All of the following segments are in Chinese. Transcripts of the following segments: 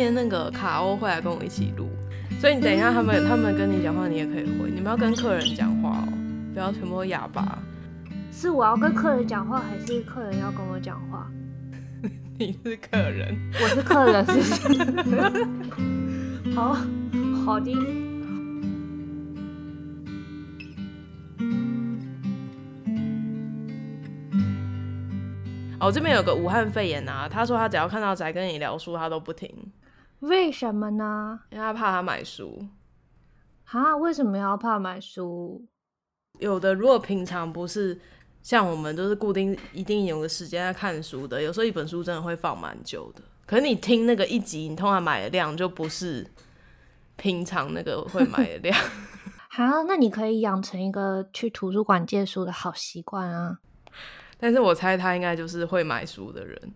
天那个卡欧会来跟我一起录，所以你等一下他们 他们跟你讲话，你也可以回。你们要跟客人讲话哦，不要全部都哑巴。是我要跟客人讲话，还是客人要跟我讲话？你是客人，我是客人，是不是？好，好的。哦，这边有个武汉肺炎啊，他说他只要看到宅跟你聊书，他都不听。为什么呢？因为他怕他买书。啊？为什么要怕买书？有的如果平常不是。像我们都是固定一定有个时间在看书的，有时候一本书真的会放蛮久的。可是你听那个一集，你通常买的量就不是平常那个会买的量。好，那你可以养成一个去图书馆借书的好习惯啊。但是我猜他应该就是会买书的人，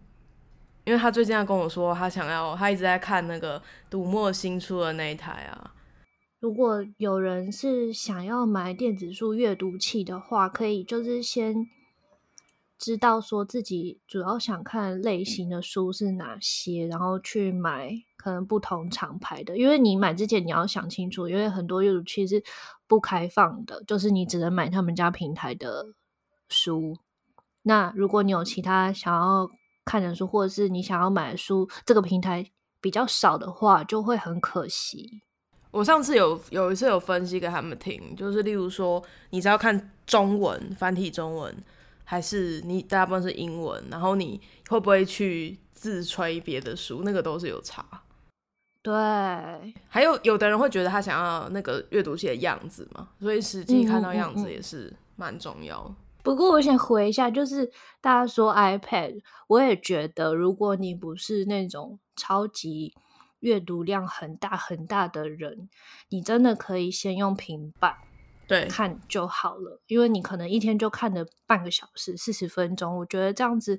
因为他最近要跟我说，他想要，他一直在看那个读墨新出的那一台啊。如果有人是想要买电子书阅读器的话，可以就是先知道说自己主要想看类型的书是哪些，然后去买可能不同厂牌的。因为你买之前你要想清楚，因为很多阅读器是不开放的，就是你只能买他们家平台的书。那如果你有其他想要看的书，或者是你想要买的书，这个平台比较少的话，就会很可惜。我上次有有一次有分析给他们听，就是例如说，你只要看中文繁体中文，还是你大部分是英文，然后你会不会去自吹别的书，那个都是有差。对，还有有的人会觉得他想要那个阅读器的样子嘛，所以实际看到样子也是蛮重要。嗯嗯嗯。不过我想回一下，就是大家说 iPad，我也觉得如果你不是那种超级。阅读量很大很大的人，你真的可以先用平板对看就好了，因为你可能一天就看了半个小时、四十分钟。我觉得这样子，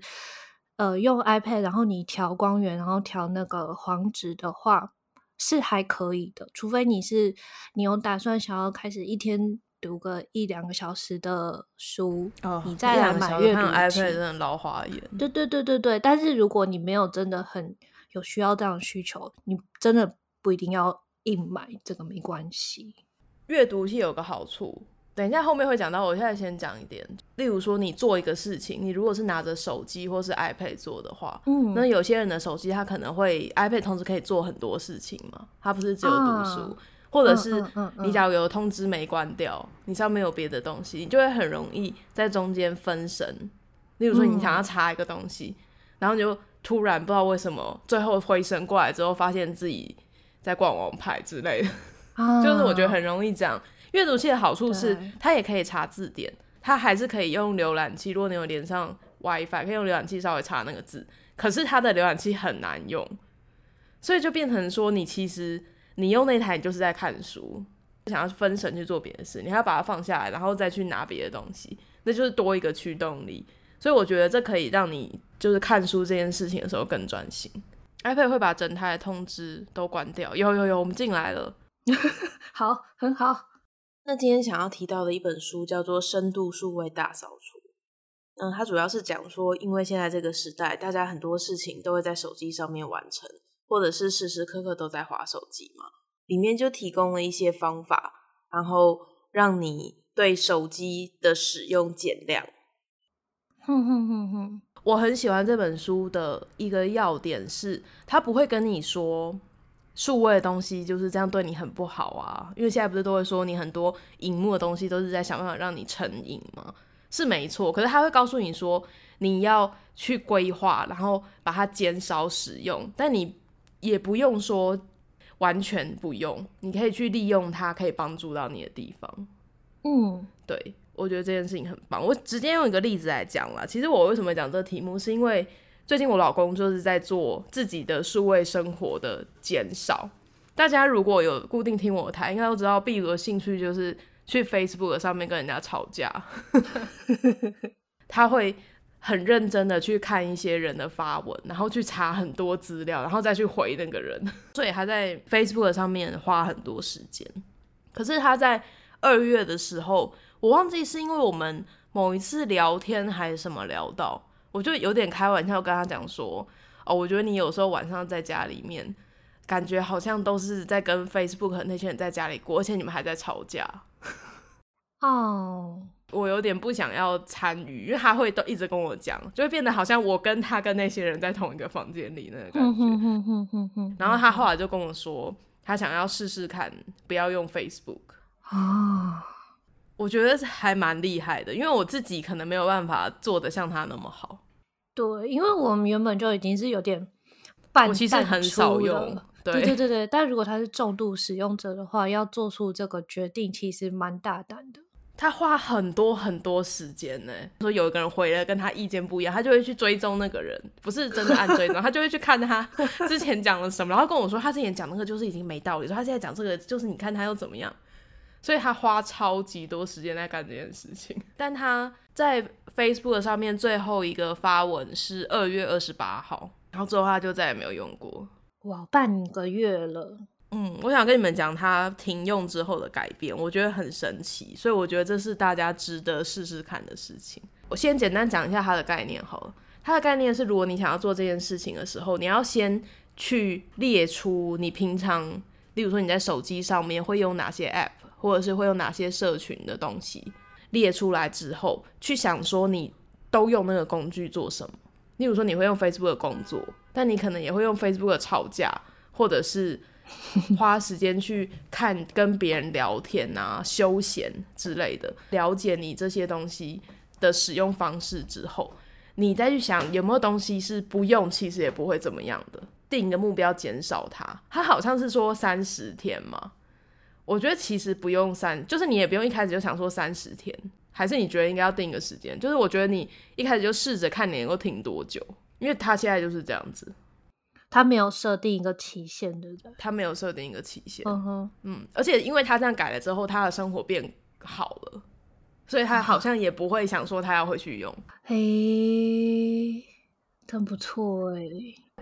呃，用 iPad，然后你调光源，然后调那个黄值的话，是还可以的。除非你是你有打算想要开始一天读个一两个小时的书，哦、你再来买阅读器。iPad 真的老花眼。对对对对对，但是如果你没有真的很。有需要这样的需求，你真的不一定要硬买，这个没关系。阅读器有个好处，等一下后面会讲到，我现在先讲一点。例如说，你做一个事情，你如果是拿着手机或是 iPad 做的话，嗯，那有些人的手机他可能会 iPad 同时可以做很多事情嘛，他不是只有读书，啊、或者是你假如有通知没关掉，嗯嗯嗯、你上面有别的东西，你就会很容易在中间分神。例如说，你想要查一个东西，嗯、然后你就。突然不知道为什么，最后回神过来之后，发现自己在逛王牌之类的，啊、就是我觉得很容易这样。阅读器的好处是，它也可以查字典，它还是可以用浏览器。如果你有连上 WiFi，可以用浏览器稍微查那个字。可是它的浏览器很难用，所以就变成说，你其实你用那台你就是在看书，想要分神去做别的事，你还要把它放下来，然后再去拿别的东西，那就是多一个驱动力。所以我觉得这可以让你就是看书这件事情的时候更专心。iPad 会把整台的通知都关掉。有有有，我们进来了。好，很好。那今天想要提到的一本书叫做《深度数位大扫除》。嗯，它主要是讲说，因为现在这个时代，大家很多事情都会在手机上面完成，或者是时时刻刻都在滑手机嘛。里面就提供了一些方法，然后让你对手机的使用减量。哼哼哼哼，我很喜欢这本书的一个要点是，他不会跟你说数位的东西就是这样对你很不好啊，因为现在不是都会说你很多荧幕的东西都是在想办法让你成瘾吗？是没错，可是他会告诉你说你要去规划，然后把它减少使用，但你也不用说完全不用，你可以去利用它可以帮助到你的地方。嗯，对。我觉得这件事情很棒。我直接用一个例子来讲啦。其实我为什么讲这个题目，是因为最近我老公就是在做自己的数位生活的减少。大家如果有固定听我的台，应该都知道，闭鲁的兴趣就是去 Facebook 上面跟人家吵架。他会很认真的去看一些人的发文，然后去查很多资料，然后再去回那个人。所以他在 Facebook 上面花很多时间。可是他在二月的时候。我忘记是因为我们某一次聊天还是什么聊到，我就有点开玩笑跟他讲说，哦，我觉得你有时候晚上在家里面感觉好像都是在跟 Facebook 那些人在家里过，而且你们还在吵架。哦我有点不想要参与，因为他会都一直跟我讲，就会变得好像我跟他跟那些人在同一个房间里那个感觉。然后他后来就跟我说，他想要试试看不要用 Facebook。啊，我觉得还蛮厉害的，因为我自己可能没有办法做的像他那么好。对，因为我们原本就已经是有点半，我其实很少用。对，对对对对，但如果他是重度使用者的话，要做出这个决定其实蛮大胆的。他花很多很多时间呢，说有一个人回了跟他意见不一样，他就会去追踪那个人，不是真的按追踪，他就会去看他 之前讲了什么，然后跟我说他之前讲那个就是已经没道理，说他现在讲这个就是你看他又怎么样，所以他花超级多时间在干这件事情。但他在 Facebook 上面最后一个发文是二月二十八号，然后之后他就再也没有用过，哇，半个月了。嗯，我想跟你们讲它停用之后的改变，我觉得很神奇，所以我觉得这是大家值得试试看的事情。我先简单讲一下它的概念好了。它的概念是，如果你想要做这件事情的时候，你要先去列出你平常，例如说你在手机上面会用哪些 App，或者是会用哪些社群的东西，列出来之后，去想说你都用那个工具做什么。例如说你会用 Facebook 工作，但你可能也会用 Facebook 吵架，或者是。花时间去看跟别人聊天啊、休闲之类的，了解你这些东西的使用方式之后，你再去想有没有东西是不用，其实也不会怎么样的。定一个目标，减少它。它好像是说三十天嘛，我觉得其实不用三，就是你也不用一开始就想说三十天，还是你觉得应该要定一个时间？就是我觉得你一开始就试着看你能够停多久，因为它现在就是这样子。他没有设定一个期限，对不对？他没有设定一个期限。嗯哼，嗯，而且因为他这样改了之后，他的生活变好了，所以他好像也不会想说他要回去用。嘿，真不错哎！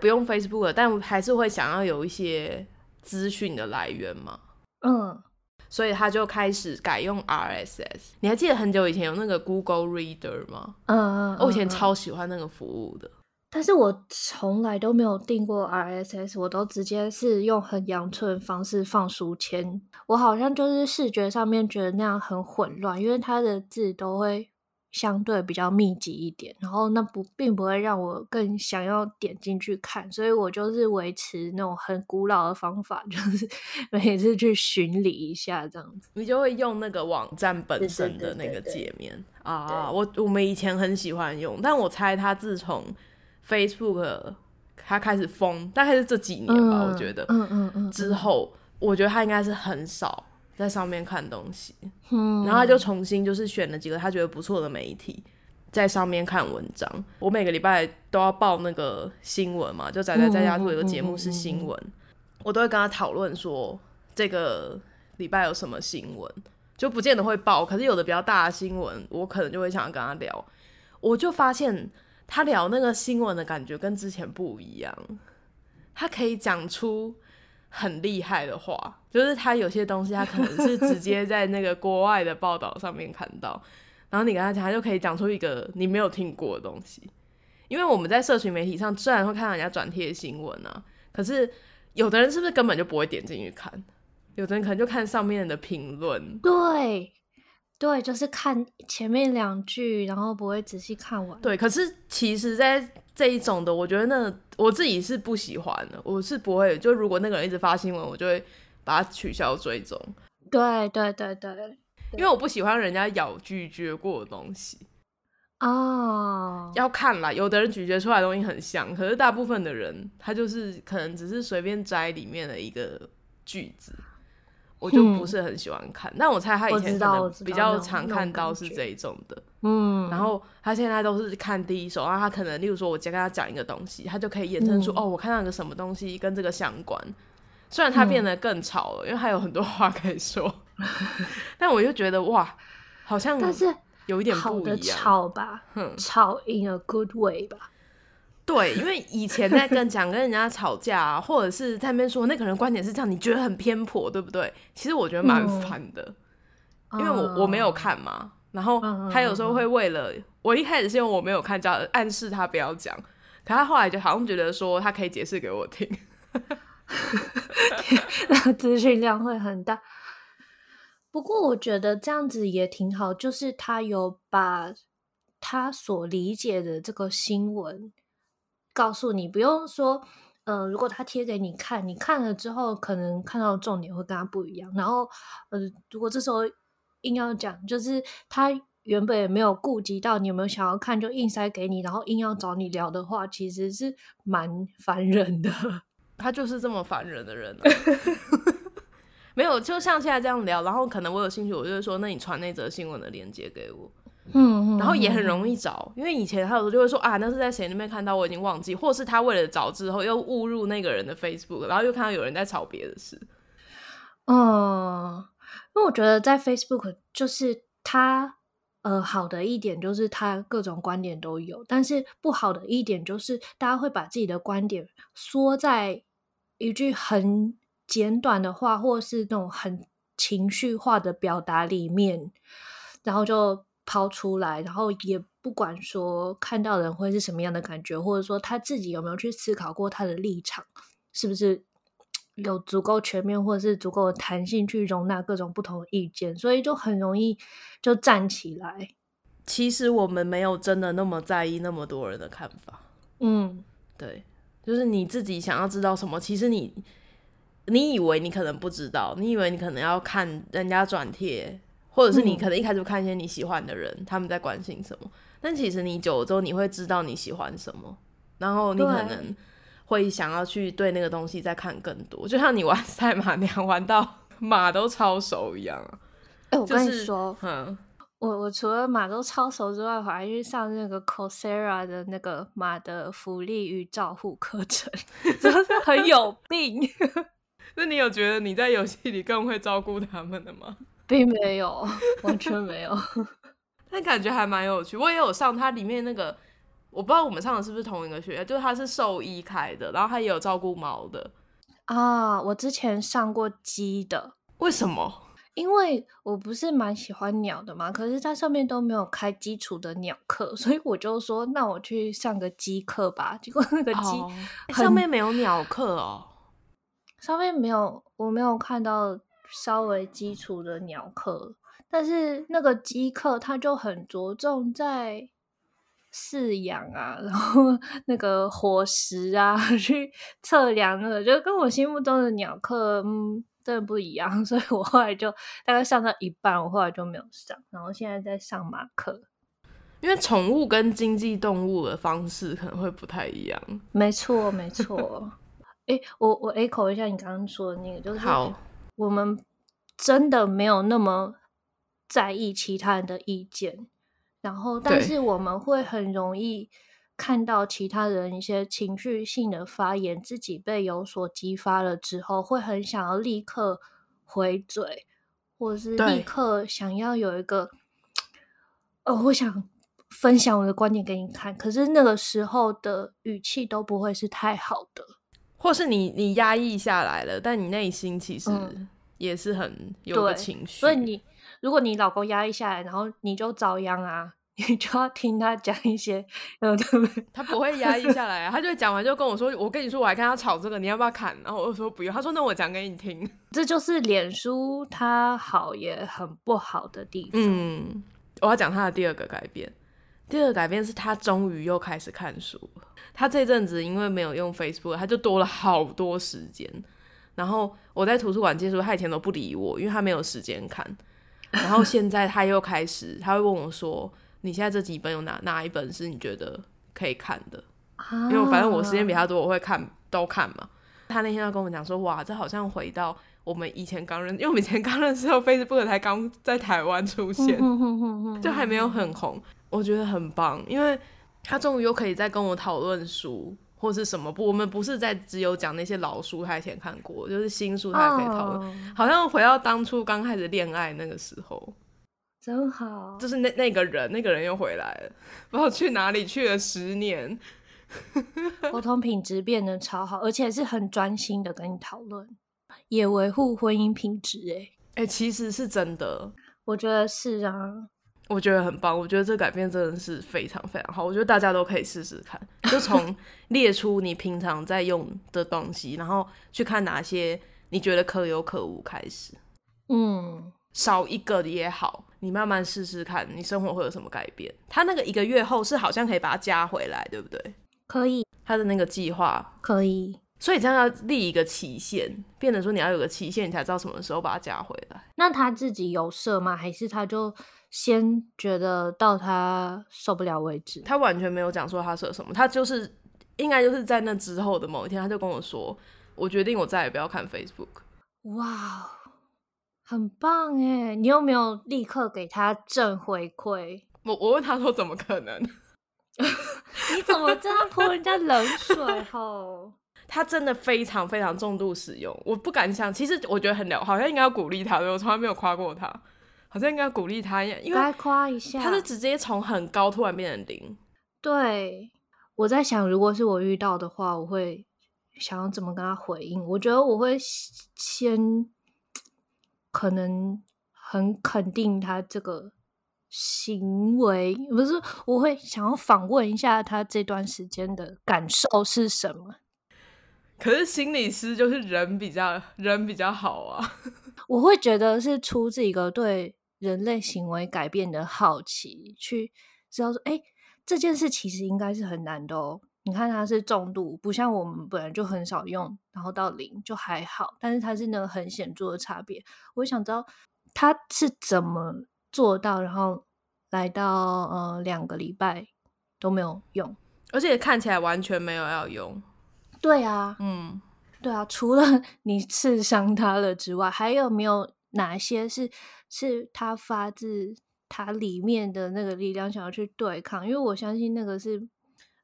不用 Facebook 了，但还是会想要有一些资讯的来源嘛。嗯，所以他就开始改用 RSS。你还记得很久以前有那个 Google Reader 吗？嗯嗯，我以前超喜欢那个服务的。但是我从来都没有订过 RSS，我都直接是用很阳春的方式放书签。我好像就是视觉上面觉得那样很混乱，因为它的字都会相对比较密集一点，然后那不并不会让我更想要点进去看，所以我就是维持那种很古老的方法，就是每次去巡礼一下这样子。你就会用那个网站本身的那个界面啊，我我们以前很喜欢用，但我猜它自从 Facebook 它开始疯，大概是这几年吧，嗯、我觉得。嗯嗯嗯。之后，我觉得他应该是很少在上面看东西。嗯。然后他就重新就是选了几个他觉得不错的媒体，在上面看文章。我每个礼拜都要报那个新闻嘛，就宅宅在家做一个节目是新闻，我都会跟他讨论说这个礼拜有什么新闻，就不见得会报，可是有的比较大的新闻，我可能就会想要跟他聊。我就发现。他聊那个新闻的感觉跟之前不一样，他可以讲出很厉害的话，就是他有些东西他可能是直接 在那个国外的报道上面看到，然后你跟他讲，他就可以讲出一个你没有听过的东西。因为我们在社群媒体上虽然会看到人家转贴新闻啊，可是有的人是不是根本就不会点进去看？有的人可能就看上面的评论。对。对，就是看前面两句，然后不会仔细看完。对，可是其实，在这一种的，我觉得那我自己是不喜欢的。我是不会，就如果那个人一直发新闻，我就会把它取消追踪。对对对对，因为我不喜欢人家咬咀嚼过的东西。哦，要看啦，有的人咀嚼出来的东西很像，可是大部分的人他就是可能只是随便摘里面的一个句子。我就不是很喜欢看，嗯、但我猜他以前可能比较常看到是这一种的，嗯，然后他现在都是看第一手，然后他可能例如说，我先跟他讲一个东西，他就可以衍生出、嗯、哦，我看到一个什么东西跟这个相关。虽然他变得更吵了，嗯、因为他有很多话可以说，但我就觉得哇，好像但是有一点不一样，吵吧，吵 in a good way 吧。对，因为以前在跟讲跟人家吵架啊，或者是在那边说那个人观点是这样，你觉得很偏颇，对不对？其实我觉得蛮烦的，嗯、因为我我没有看嘛。然后他有时候会为了、嗯、我一开始是用我没有看，叫暗示他不要讲，可他后来就好像觉得说他可以解释给我听。那个资讯量会很大。不过我觉得这样子也挺好，就是他有把他所理解的这个新闻告诉你，不用说，呃，如果他贴给你看，你看了之后可能看到重点会跟他不一样。然后，呃，如果这时候硬要讲，就是他原本也没有顾及到你有没有想要看，就硬塞给你，然后硬要找你聊的话，其实是蛮烦人的。他就是这么烦人的人啊。没有，就像现在这样聊，然后可能我有兴趣，我就会说，那你传那则新闻的链接给我，嗯，然后也很容易找，因为以前他有时候就会说啊，那是在谁那边看到，我已经忘记，或是他为了找之后又误入那个人的 Facebook，然后又看到有人在吵别的事，嗯，因为我觉得在 Facebook 就是他呃好的一点就是他各种观点都有，但是不好的一点就是大家会把自己的观点缩在一句很。简短的话，或是那种很情绪化的表达里面，然后就抛出来，然后也不管说看到人会是什么样的感觉，或者说他自己有没有去思考过他的立场是不是有足够全面，或者是足够的弹性去容纳各种不同的意见，所以就很容易就站起来。其实我们没有真的那么在意那么多人的看法。嗯，对，就是你自己想要知道什么，其实你。你以为你可能不知道，你以为你可能要看人家转贴，或者是你可能一开始就看一些你喜欢的人，嗯、他们在关心什么。但其实你久了之后，你会知道你喜欢什么，然后你可能会想要去对那个东西再看更多。就像你玩赛马娘玩到马都超熟一样。哎、欸，我跟你说，嗯，我我除了马都超熟之外，我还去上那个 Coursera 的那个马的福利与照护课程，真的很有病。那你有觉得你在游戏里更会照顾他们的吗？并没有，完全没有。但感觉还蛮有趣。我也有上它里面那个，我不知道我们上的是不是同一个学校，就是它是兽医开的，然后它也有照顾猫的啊。我之前上过鸡的，为什么？因为我不是蛮喜欢鸟的嘛，可是它上面都没有开基础的鸟课，所以我就说，那我去上个鸡课吧。结果那个鸡、哦、上面没有鸟课哦。上面没有，我没有看到稍微基础的鸟课，但是那个鸡课它就很着重在饲养啊，然后 那个伙食啊，去测量那个，就跟我心目中的鸟课，嗯，真的不一样，所以我后来就大概上到一半，我后来就没有上，然后现在在上马课，因为宠物跟经济动物的方式可能会不太一样，没错，没错。哎，我我 echo 一下你刚刚说的那个，就是好，我们真的没有那么在意其他人的意见，然后但是我们会很容易看到其他人一些情绪性的发言，自己被有所激发了之后，会很想要立刻回嘴，或是立刻想要有一个，呃，我想分享我的观点给你看，可是那个时候的语气都不会是太好的。或是你你压抑下来了，但你内心其实也是很有个情绪。所以你如果你老公压抑下来，然后你就遭殃啊，你就要听他讲一些，对不对？他不会压抑下来啊，他就讲完就跟我说：“我跟你说，我还跟他吵这个，你要不要砍？”然后我就说：“不用。”他说：“那我讲给你听。”这就是脸书它好也很不好的地方。嗯，我要讲他的第二个改变。第二个改变是他终于又开始看书了。他这阵子因为没有用 Facebook，他就多了好多时间。然后我在图书馆借书，他以前都不理我，因为他没有时间看。然后现在他又开始，他会问我说：“你现在这几本有哪哪一本是你觉得可以看的？”因为反正我时间比他多，我会看都看嘛。他那天要跟我讲说：“哇，这好像回到我们以前刚认，因为我们以前刚认识后，Facebook 才刚在台湾出现，就还没有很红。”我觉得很棒，因为他终于又可以再跟我讨论书或是什么不，我们不是在只有讲那些老书，他以前看过，就是新书他也可以讨论，oh. 好像回到当初刚开始恋爱那个时候，真好，就是那那个人，那个人又回来了，不知道去哪里去了十年，沟通品质变得超好，而且是很专心的跟你讨论，也维护婚姻品质，哎，哎，其实是真的，我觉得是啊。我觉得很棒，我觉得这改变真的是非常非常好，我觉得大家都可以试试看，就从 列出你平常在用的东西，然后去看哪些你觉得可有可无开始，嗯，少一个也好，你慢慢试试看，你生活会有什么改变。他那个一个月后是好像可以把它加回来，对不对？可以，他的那个计划可以。所以这样要立一个期限，变得说你要有个期限，你才知道什么时候把它加回来。那他自己有设吗？还是他就先觉得到他受不了为止？他完全没有讲说他设什么，他就是应该就是在那之后的某一天，他就跟我说：“我决定我再也不要看 Facebook。”哇，很棒哎！你有没有立刻给他正回馈？我我问他说：“怎么可能？你怎么这样泼人家冷水？”吼。他真的非常非常重度使用，我不敢想。其实我觉得很了，好像应该要鼓励他，我从来没有夸过他，好像应该要鼓励他一样，因为夸一下，他是直接从很高突然变成零。对，我在想，如果是我遇到的话，我会想要怎么跟他回应？我觉得我会先可能很肯定他这个行为，不是，我会想要访问一下他这段时间的感受是什么。可是心理师就是人比较人比较好啊，我会觉得是出自一个对人类行为改变的好奇，去知道说，哎、欸，这件事其实应该是很难的哦。你看它是重度，不像我们本来就很少用，然后到零就还好，但是它是那个很显著的差别。我想知道他是怎么做到，然后来到呃两个礼拜都没有用，而且看起来完全没有要用。对啊，嗯，对啊，除了 你刺伤他了之外，还有没有哪些是是他发自他里面的那个力量想要去对抗？因为我相信那个是，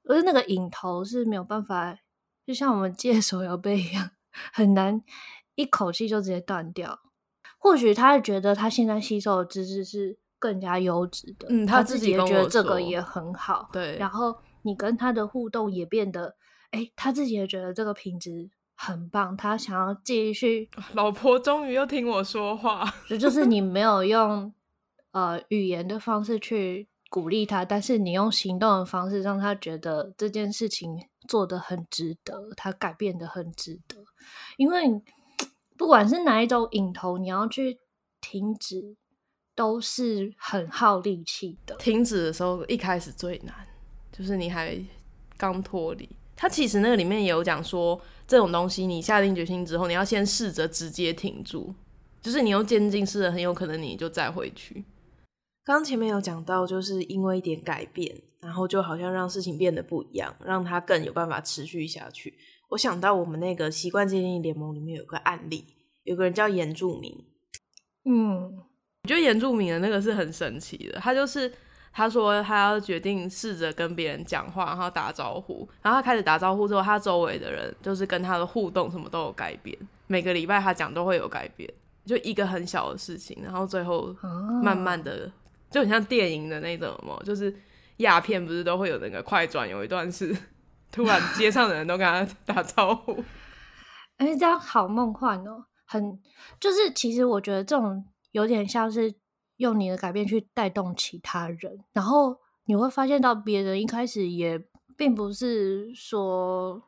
而是那个瘾头是没有办法，就像我们借手摇杯一样，很难一口气就直接断掉。或许他觉得他现在吸收的知识是更加优质的，嗯，他自己也觉得这个也很好，对，然后你跟他的互动也变得。哎，他自己也觉得这个品质很棒，他想要继续。老婆终于又听我说话，这就是你没有 用呃语言的方式去鼓励他，但是你用行动的方式让他觉得这件事情做得很值得，他改变的很值得。因为不管是哪一种瘾头，你要去停止都是很耗力气的。停止的时候一开始最难，就是你还刚脱离。他其实那个里面也有讲说，这种东西你下定决心之后，你要先试着直接停住，就是你用渐进式的，很有可能你就再回去。刚前面有讲到，就是因为一点改变，然后就好像让事情变得不一样，让它更有办法持续下去。我想到我们那个习惯建立联盟里面有个案例，有个人叫严住民，嗯，我觉得严住民的那个是很神奇的，他就是。他说他要决定试着跟别人讲话，然后打招呼。然后他开始打招呼之后，他周围的人就是跟他的互动什么都有改变。每个礼拜他讲都会有改变，就一个很小的事情，然后最后慢慢的、哦、就很像电影的那种嘛，就是鸦片不是都会有那个快转，有一段是 突然街上的人都跟他 打招呼。哎、欸，这样好梦幻哦，很就是其实我觉得这种有点像是。用你的改变去带动其他人，然后你会发现到别人一开始也并不是说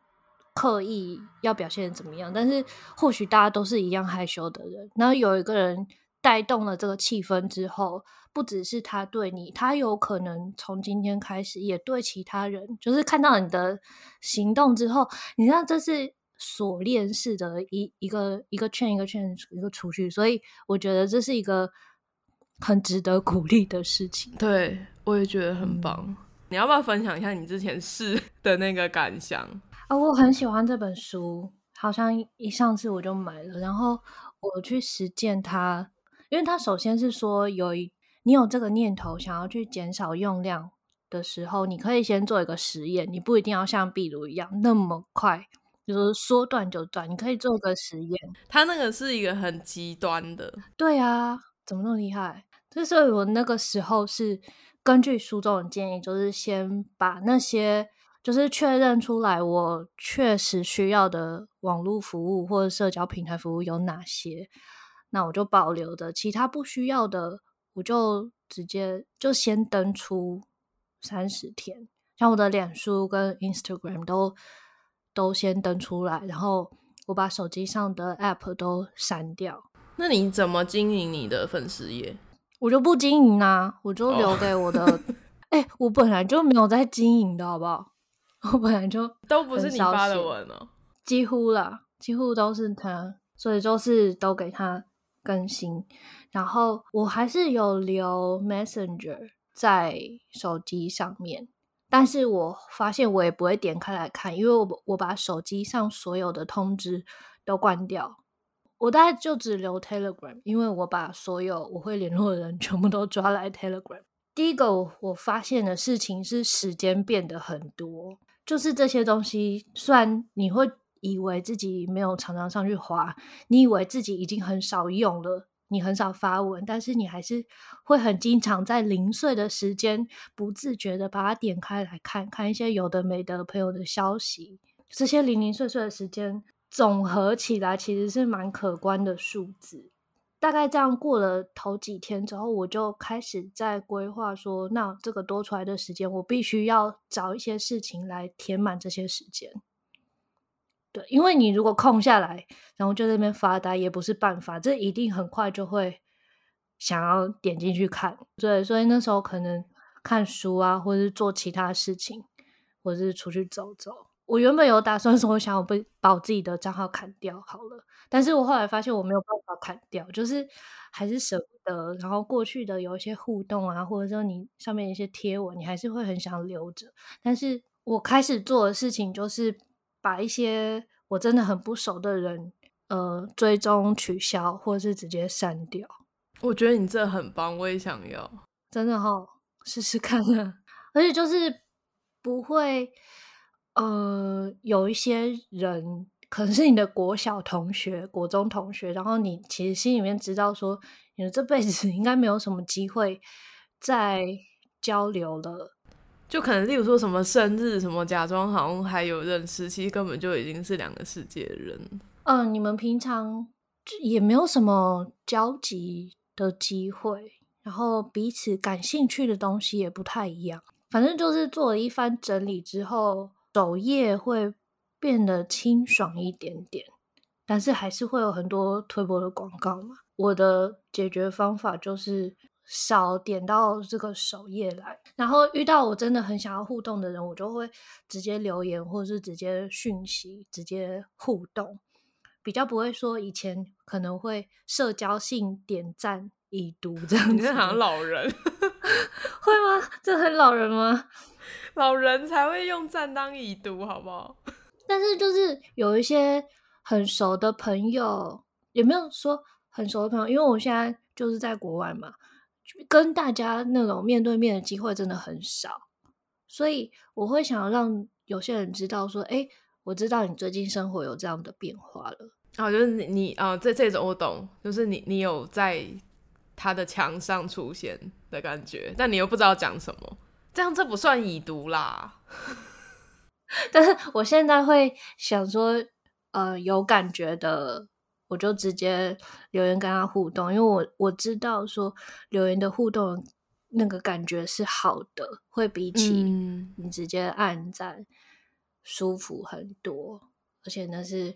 刻意要表现怎么样，但是或许大家都是一样害羞的人。然后有一个人带动了这个气氛之后，不只是他对你，他有可能从今天开始也对其他人，就是看到你的行动之后，你知道这是锁链式的一一个一个圈一个圈一个出去，所以我觉得这是一个。很值得鼓励的事情，对，我也觉得很棒。嗯、你要不要分享一下你之前试的那个感想啊？我很喜欢这本书，好像一上次我就买了，然后我去实践它。因为它首先是说有一，你有这个念头想要去减少用量的时候，你可以先做一个实验，你不一定要像壁炉一样那么快，就是说断就断，你可以做个实验。它那个是一个很极端的，对啊，怎么那么厉害？所以我那个时候是根据书中的建议，就是先把那些就是确认出来我确实需要的网络服务或者社交平台服务有哪些，那我就保留的，其他不需要的我就直接就先登出三十天，像我的脸书跟 Instagram 都都先登出来，然后我把手机上的 App 都删掉。那你怎么经营你的粉丝页？我就不经营啊，我就留给我的。哎、oh. 欸，我本来就没有在经营的好不好？我本来就都不是你发的文哦，几乎啦，几乎都是他，所以就是都给他更新。然后我还是有留 Messenger 在手机上面，但是我发现我也不会点开来看，因为我我把手机上所有的通知都关掉。我大概就只留 Telegram，因为我把所有我会联络的人全部都抓来 Telegram。第一个我发现的事情是时间变得很多，就是这些东西，虽然你会以为自己没有常常上去滑，你以为自己已经很少用了，你很少发文，但是你还是会很经常在零碎的时间，不自觉的把它点开来看看一些有的没的朋友的消息，这些零零碎碎的时间。总合起来其实是蛮可观的数字，大概这样过了头几天之后，我就开始在规划说，那这个多出来的时间，我必须要找一些事情来填满这些时间。对，因为你如果空下来，然后就在那边发呆，也不是办法，这一定很快就会想要点进去看。对，所以那时候可能看书啊，或者是做其他事情，或者是出去走走。我原本有打算说，我想我被把我自己的账号砍掉好了，但是我后来发现我没有办法砍掉，就是还是舍不得。然后过去的有一些互动啊，或者说你上面一些贴文，你还是会很想留着。但是我开始做的事情就是把一些我真的很不熟的人，呃，追踪取消，或者是直接删掉。我觉得你这很棒，我也想要，真的哈、哦，试试看啊。而且就是不会。呃，有一些人可能是你的国小同学、国中同学，然后你其实心里面知道说，你的这辈子 应该没有什么机会再交流了，就可能例如说什么生日什么，假装好像还有认识，其实根本就已经是两个世界的人。嗯、呃，你们平常也没有什么交集的机会，然后彼此感兴趣的东西也不太一样，反正就是做了一番整理之后。首页会变得清爽一点点，但是还是会有很多推播的广告嘛。我的解决方法就是少点到这个首页来，然后遇到我真的很想要互动的人，我就会直接留言或者是直接讯息，直接互动，比较不会说以前可能会社交性点赞已读这样子。好像老人 会吗？这很老人吗？老人才会用赞当已读，好不好？但是就是有一些很熟的朋友，也没有说很熟的朋友，因为我现在就是在国外嘛，跟大家那种面对面的机会真的很少，所以我会想要让有些人知道说，哎，我知道你最近生活有这样的变化了。啊，就是你你啊，这这种我懂，就是你你有在他的墙上出现的感觉，但你又不知道讲什么。这样这不算已读啦，但是我现在会想说，呃，有感觉的我就直接留言跟他互动，因为我我知道说留言的互动那个感觉是好的，会比起你直接按赞舒服很多，嗯、而且那是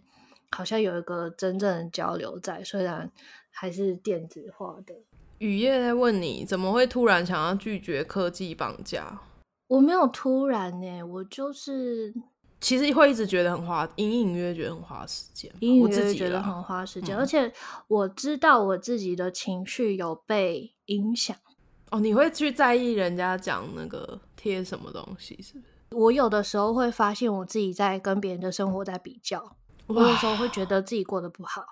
好像有一个真正的交流在，虽然还是电子化的。雨夜在问你怎么会突然想要拒绝科技绑架？我没有突然呢、欸，我就是其实会一直觉得很花，隐隐约约觉得很花时间，隐隐约约觉得很花时间，而且我知道我自己的情绪有被影响。哦，你会去在意人家讲那个贴什么东西，是不是？我有的时候会发现我自己在跟别人的生活在比较。我有时候会觉得自己过得不好，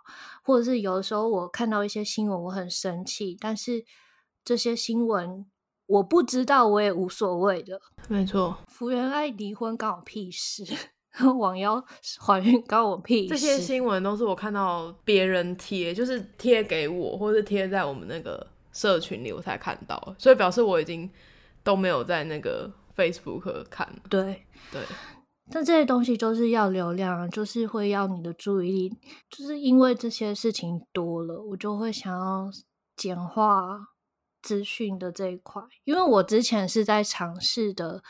或者是有的时候我看到一些新闻，我很生气，但是这些新闻我不知道，我也无所谓的。没错，福原爱离婚关我屁事，罔腰怀孕关我屁事。这些新闻都是我看到别人贴，就是贴给我，或是贴在我们那个社群里，我才看到，所以表示我已经都没有在那个 Facebook 看。对对。但这些东西就是要流量，就是会要你的注意力，就是因为这些事情多了，我就会想要简化资讯的这一块，因为我之前是在尝试的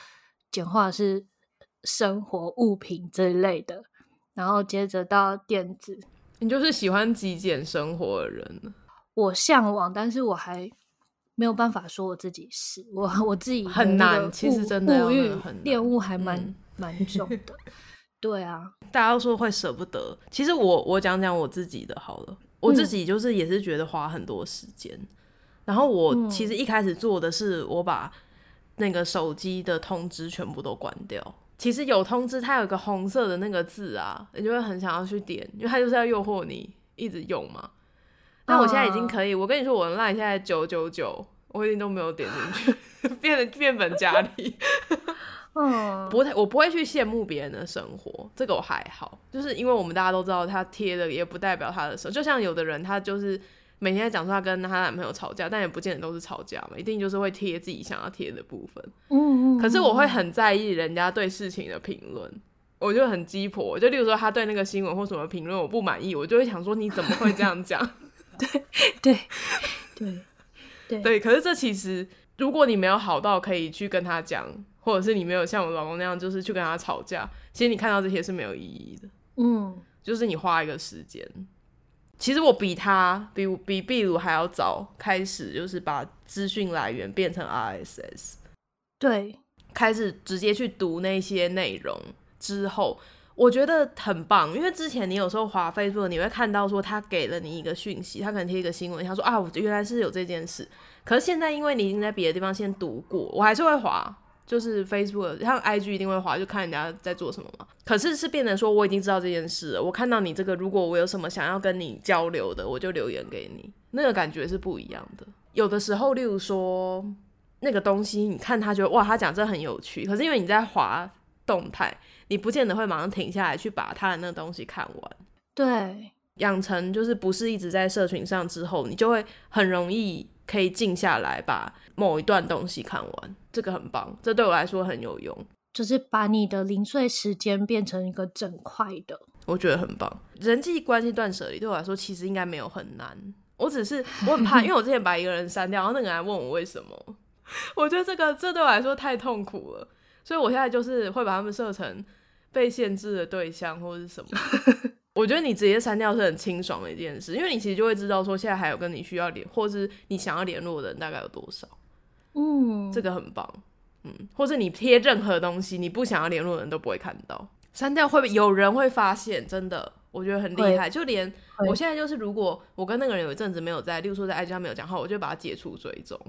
简化是生活物品这一类的，然后接着到电子。你就是喜欢极简生活的人。我向往，但是我还没有办法说我自己是我我自己很难，其实真的物欲恋物还蛮蛮、嗯、重的。对啊，大家都说会舍不得，其实我我讲讲我自己的好了，我自己就是也是觉得花很多时间。嗯然后我其实一开始做的是，我把那个手机的通知全部都关掉。其实有通知，它有个红色的那个字啊，你就会很想要去点，因为它就是要诱惑你一直用嘛。但我现在已经可以，我跟你说，我的 LINE 现在九九九，我已经都没有点进去，变得变本加厉。嗯，不太，我不会去羡慕别人的生活，这个我还好，就是因为我们大家都知道，他贴的也不代表他的生活，就像有的人他就是。每天在讲说他跟她男朋友吵架，但也不见得都是吵架嘛，一定就是会贴自己想要贴的部分。嗯，嗯，可是我会很在意人家对事情的评论，我就很鸡婆。就例如说他对那个新闻或什么评论我不满意，我就会想说你怎么会这样讲？对对对对对。可是这其实，如果你没有好到可以去跟他讲，或者是你没有像我老公那样，就是去跟他吵架，其实你看到这些是没有意义的。嗯，就是你花一个时间。其实我比他比比比如还要早开始，就是把资讯来源变成 RSS，对，开始直接去读那些内容之后，我觉得很棒，因为之前你有时候滑 Facebook，你会看到说他给了你一个讯息，他可能贴一个新闻，他说啊，我原来是有这件事，可是现在因为你已经在别的地方先读过，我还是会滑。就是 Facebook，像 IG 一定会滑，就看人家在做什么嘛。可是是变成说，我已经知道这件事了。我看到你这个，如果我有什么想要跟你交流的，我就留言给你。那个感觉是不一样的。有的时候，例如说那个东西，你看他觉得哇，他讲这很有趣。可是因为你在滑动态，你不见得会马上停下来去把他的那个东西看完。对，养成就是不是一直在社群上之后，你就会很容易。可以静下来把某一段东西看完，这个很棒，这对我来说很有用。就是把你的零碎时间变成一个整块的，我觉得很棒。人际关系断舍离对我来说其实应该没有很难，我只是我很怕，因为我之前把一个人删掉，然后那个人还问我为什么，我觉得这个这对我来说太痛苦了，所以我现在就是会把他们设成被限制的对象或者是什么。我觉得你直接删掉是很清爽的一件事，因为你其实就会知道说现在还有跟你需要联，或是你想要联络的人大概有多少。嗯，这个很棒。嗯，或者你贴任何东西，你不想要联络的人都不会看到。删掉会不会有人会发现？真的，我觉得很厉害。就连我现在就是，如果我跟那个人有一阵子没有在，例如说在 IG 上没有讲话，我就把他解除追踪，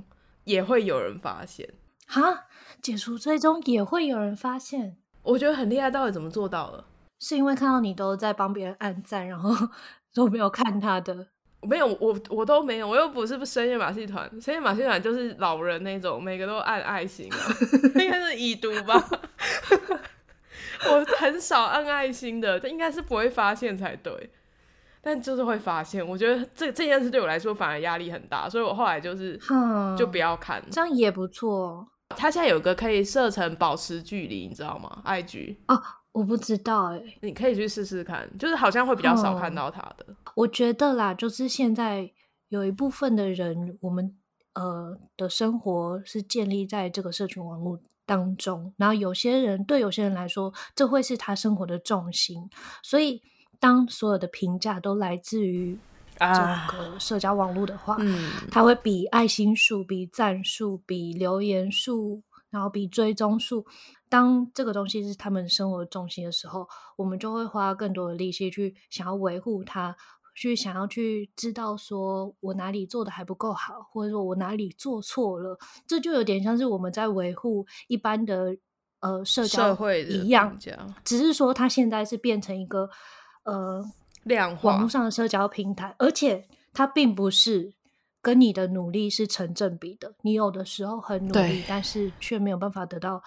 也会有人发现。哈，解除追踪也会有人发现？我觉得很厉害，到底怎么做到了？是因为看到你都在帮别人按赞，然后 都没有看他的。没有，我我都没有，我又不是不深夜马戏团，深夜马戏团就是老人那种，每个都按爱心啊，应该是已读吧。我很少按爱心的，他应该是不会发现才对，但就是会发现。我觉得这这件事对我来说反而压力很大，所以我后来就是就不要看，这样也不错。他现在有个可以设成保持距离，你知道吗？IG 哦。我不知道哎、欸，你可以去试试看，就是好像会比较少看到他的。我觉得啦，就是现在有一部分的人，我们呃的生活是建立在这个社群网络当中，然后有些人对有些人来说，这会是他生活的重心。所以，当所有的评价都来自于这个社交网络的话，嗯，他会比爱心数、比赞数、比留言数，然后比追踪数。当这个东西是他们生活的重心的时候，我们就会花更多的力气去想要维护它，去想要去知道说我哪里做的还不够好，或者说我哪里做错了，这就有点像是我们在维护一般的呃社交社会一样，只是说它现在是变成一个呃量化网络上的社交平台，而且它并不是跟你的努力是成正比的，你有的时候很努力，但是却没有办法得到。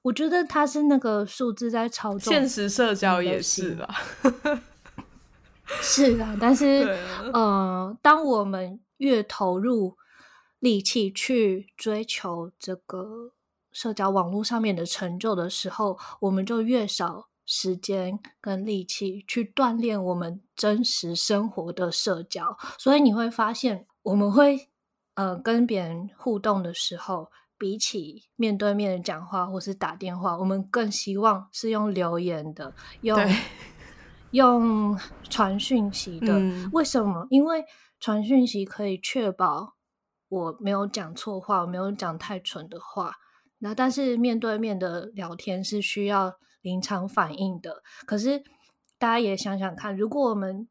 我觉得他是那个数字在操纵，现实社交也是啦，是啊。但是，嗯、呃，当我们越投入力气去追求这个社交网络上面的成就的时候，我们就越少时间跟力气去锻炼我们真实生活的社交。所以你会发现，我们会呃跟别人互动的时候，比起面对面的讲话或是打电话，我们更希望是用留言的，用 用传讯息的。嗯。为什么？因为传讯息可以确保我没有讲错话，我没有讲太蠢的话。那但是面对面的聊天是需要临场反应的。可是大家也想想看，如果我们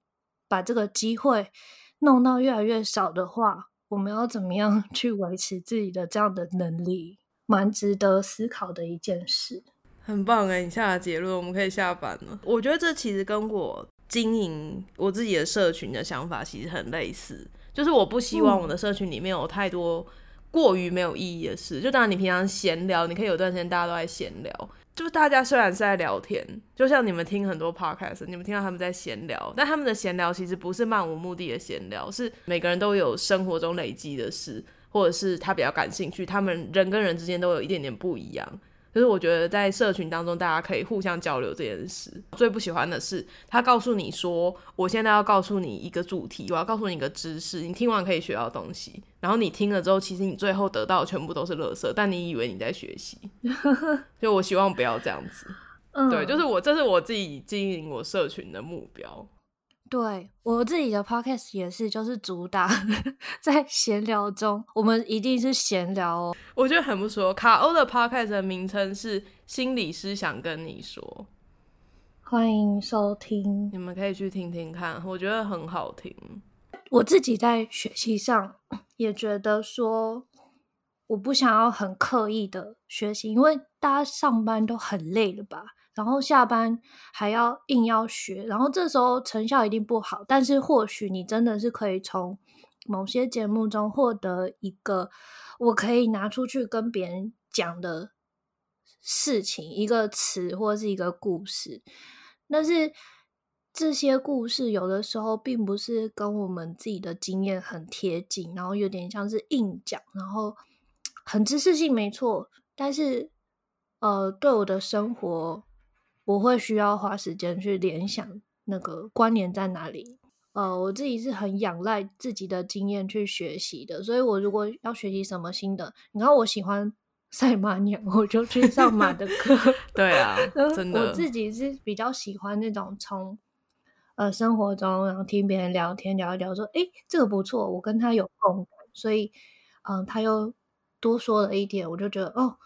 把这个机会弄到越来越少的话，我们要怎么样 去维持自己的这样的能力？蛮值得思考的一件事。很棒哎，你下了结论，我们可以下班了。我觉得这其实跟我经营我自己的社群的想法其实很类似，就是我不希望我的社群里面有太多过于没有意义的事。就当然你平常闲聊，你可以有段时间大家都在闲聊。就是大家虽然是在聊天，就像你们听很多 podcast，你们听到他们在闲聊，但他们的闲聊其实不是漫无目的的闲聊，是每个人都有生活中累积的事，或者是他比较感兴趣，他们人跟人之间都有一点点不一样。就是我觉得在社群当中，大家可以互相交流这件事。最不喜欢的是，他告诉你说，我现在要告诉你一个主题，我要告诉你一个知识，你听完可以学到东西。然后你听了之后，其实你最后得到的全部都是垃圾，但你以为你在学习。就我希望不要这样子。对，就是我，这是我自己经营我社群的目标。对，我自己的 podcast 也是，就是主打 在闲聊中，我们一定是闲聊哦。我觉得很不错。卡欧的 podcast 的名称是心理师想跟你说，欢迎收听，你们可以去听听看，我觉得很好听。我自己在学习上 也觉得说，我不想要很刻意的学习，因为大家上班都很累了吧。然后下班还要硬要学，然后这时候成效一定不好。但是或许你真的是可以从某些节目中获得一个我可以拿出去跟别人讲的事情，一个词或是一个故事。但是这些故事有的时候并不是跟我们自己的经验很贴近，然后有点像是硬讲，然后很知识性没错，但是呃，对我的生活。我会需要花时间去联想那个关联在哪里。呃，我自己是很仰赖自己的经验去学习的，所以我如果要学习什么新的，你看我喜欢 赛马娘，我就去上马的课。对啊，真的。我自己是比较喜欢那种从呃生活中，然后听别人聊天聊一聊，说哎这个不错，我跟他有共感，所以嗯、呃、他又多说了一点，我就觉得哦。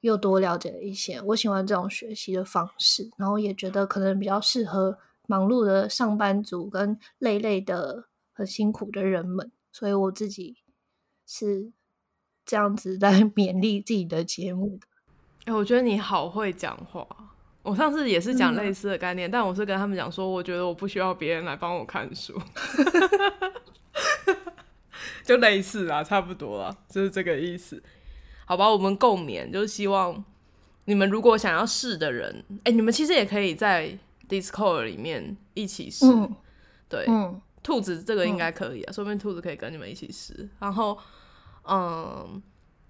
又多了解了一些，我喜欢这种学习的方式，然后也觉得可能比较适合忙碌的上班族跟累累的很辛苦的人们，所以我自己是这样子在 勉励自己的节目的。哎、欸，我觉得你好会讲话。我上次也是讲类似的概念，嗯、但我是跟他们讲说，我觉得我不需要别人来帮我看书，就类似啊，差不多啊，就是这个意思。好吧，我们共勉，就是希望你们如果想要试的人，哎、欸，你们其实也可以在 Discord 里面一起试。嗯、对，嗯、兔子这个应该可以啊，说不定兔子可以跟你们一起试。然后，嗯，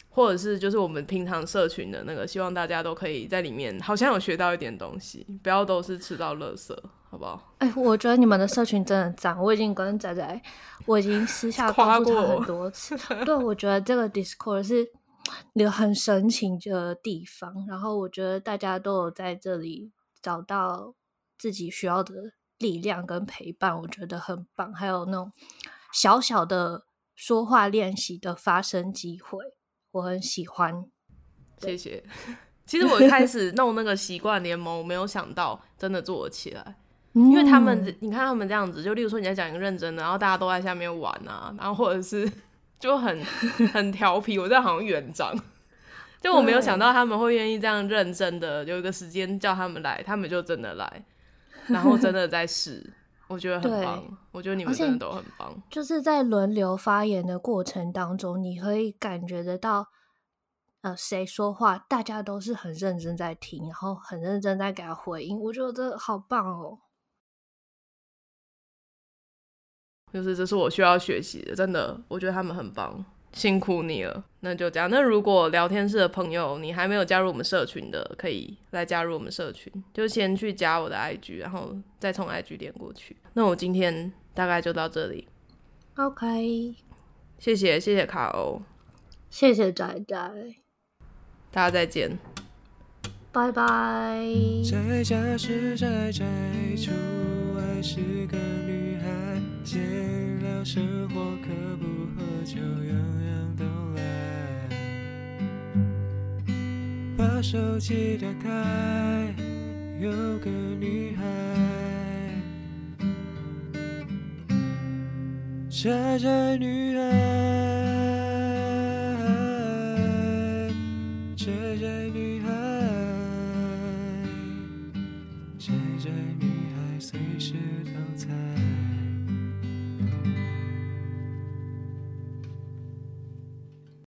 或者是就是我们平常社群的那个，希望大家都可以在里面，好像有学到一点东西，不要都是吃到垃圾，好不好？哎、欸，我觉得你们的社群真的赞，我已经跟仔仔，我已经私下夸过他很多次。对，我觉得这个 Discord 是。有很神奇的地方，然后我觉得大家都有在这里找到自己需要的力量跟陪伴，我觉得很棒。还有那种小小的说话练习的发声机会，我很喜欢。谢谢。其实我一开始弄那个习惯联盟，我没有想到真的做得起来，因为他们，你看他们这样子，就例如说你在讲一个认真的，然后大家都在下面玩啊，然后或者是。就很 很调皮，我这样好像园长，就我没有想到他们会愿意这样认真的，有一个时间叫他们来，他们就真的来，然后真的在试，我觉得很棒，我觉得你们真的都很棒。就是在轮流发言的过程当中，你可以感觉得到，呃，谁说话，大家都是很认真在听，然后很认真在给他回应，我觉得这好棒哦。就是这是我需要学习的，真的，我觉得他们很棒，辛苦你了。那就这样。那如果聊天室的朋友你还没有加入我们社群的，可以来加入我们社群，就先去加我的 IG，然后再从 IG 连过去。那我今天大概就到这里。OK，谢谢谢谢卡欧，谢谢仔仔，大家再见，拜拜。在家是宅宅，出外是个女孩，戒了生活可不喝酒，样样都来。把手机打开，有个女孩。宅宅女孩。